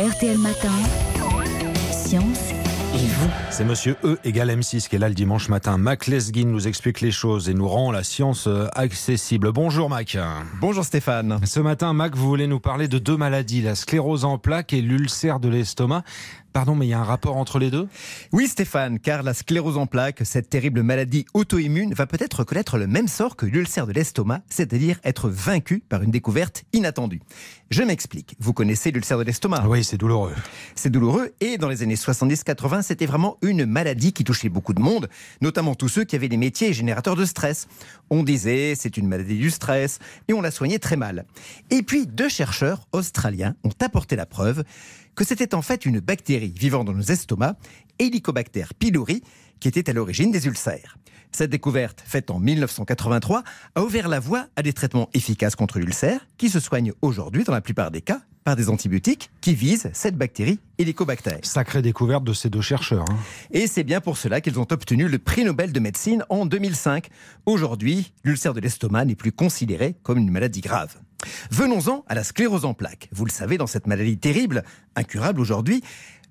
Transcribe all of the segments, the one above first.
RTL Matin, Science et vous. C'est monsieur E égale M6 qui est là le dimanche matin. Mac Lesguin nous explique les choses et nous rend la science euh, accessible. Bonjour Mac. Bonjour Stéphane. Ce matin, Mac, vous voulez nous parler de deux maladies, la sclérose en plaques et l'ulcère de l'estomac. Pardon, mais il y a un rapport entre les deux? Oui Stéphane, car la sclérose en plaques, cette terrible maladie auto-immune, va peut-être connaître le même sort que l'ulcère de l'estomac, c'est-à-dire être vaincu par une découverte inattendue. Je m'explique. Vous connaissez l'ulcère de l'estomac? Oui, c'est douloureux. C'est douloureux et dans les années 70-80, c'était vraiment une maladie qui touchait beaucoup de monde, notamment tous ceux qui avaient des métiers générateurs de stress. On disait c'est une maladie du stress et on la soignait très mal. Et puis deux chercheurs australiens ont apporté la preuve que c'était en fait une bactérie vivant dans nos estomacs, Helicobacter pylori, qui était à l'origine des ulcères. Cette découverte, faite en 1983, a ouvert la voie à des traitements efficaces contre l'ulcère, qui se soignent aujourd'hui, dans la plupart des cas, par des antibiotiques qui visent cette bactérie Helicobacter. Sacrée découverte de ces deux chercheurs. hein. Et c'est bien pour cela qu'ils ont obtenu le prix Nobel de médecine en 2005. Aujourd'hui, l'ulcère de l'estomac n'est plus considéré comme une maladie grave. Venons-en à la sclérose en plaques. Vous le savez, dans cette maladie terrible, incurable aujourd'hui,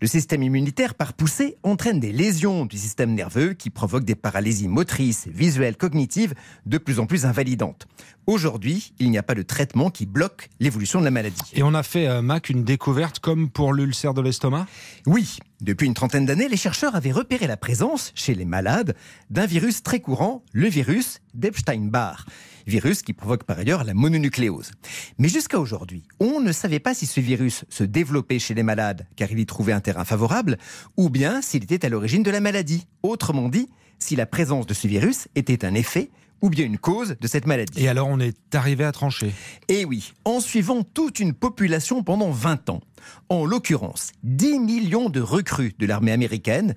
le système immunitaire par poussée entraîne des lésions du système nerveux qui provoquent des paralysies motrices, visuelles, cognitives de plus en plus invalidantes. Aujourd'hui, il n'y a pas de traitement qui bloque l'évolution de la maladie. Et on a fait, euh, Mac, une découverte comme pour l'ulcère de l'estomac? Oui, depuis une trentaine d'années, les chercheurs avaient repéré la présence, chez les malades, d'un virus très courant, le virus d'Epstein-Barr. Virus qui provoque par ailleurs la mononucléose. Mais jusqu'à aujourd'hui, on ne savait pas si ce virus se développait chez les malades car il y trouvait un terrain favorable, ou bien s'il était à l'origine de la maladie. Autrement dit, si la présence de ce virus était un effet ou bien une cause de cette maladie. Et alors on est arrivé à trancher. Et oui, en suivant toute une population pendant 20 ans, en l'occurrence 10 millions de recrues de l'armée américaine,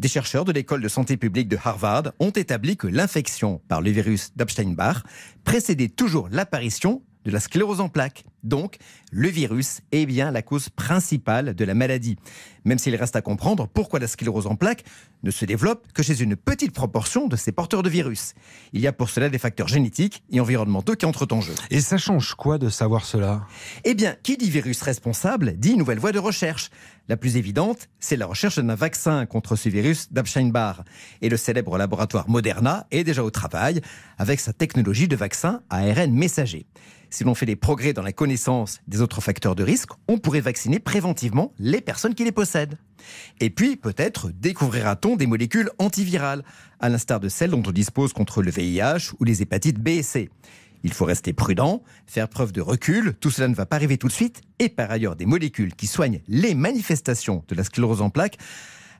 des chercheurs de l'école de santé publique de Harvard ont établi que l'infection par le virus d'Epstein-Barr précédait toujours l'apparition de la sclérose en plaques. Donc, le virus est bien la cause principale de la maladie. Même s'il reste à comprendre pourquoi la sclérose en plaques ne se développe que chez une petite proportion de ces porteurs de virus. Il y a pour cela des facteurs génétiques et environnementaux qui entrent en jeu. Et ça change quoi de savoir cela? Eh bien, qui dit virus responsable dit nouvelle voie de recherche. La plus évidente, c'est la recherche d'un vaccin contre ce virus d'Epstein-Barr. Et le célèbre laboratoire Moderna est déjà au travail avec sa technologie de vaccin ARN messager. Si l'on fait des progrès dans la connaissance des autres facteurs de risque, on pourrait vacciner préventivement les personnes qui les possèdent. Et puis, peut-être, découvrira-t-on des molécules antivirales, à l'instar de celles dont on dispose contre le VIH ou les hépatites B et C. Il faut rester prudent, faire preuve de recul, tout cela ne va pas arriver tout de suite, et par ailleurs des molécules qui soignent les manifestations de la sclérose en plaques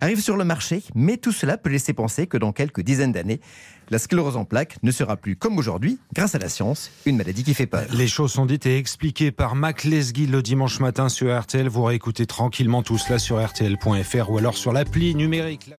arrivent sur le marché, mais tout cela peut laisser penser que dans quelques dizaines d'années, la sclérose en plaques ne sera plus comme aujourd'hui, grâce à la science, une maladie qui fait peur. Les choses sont dites et expliquées par Mac Lesguy le dimanche matin sur RTL. Vous réécoutez tranquillement tout cela sur RTL.fr ou alors sur l'appli numérique.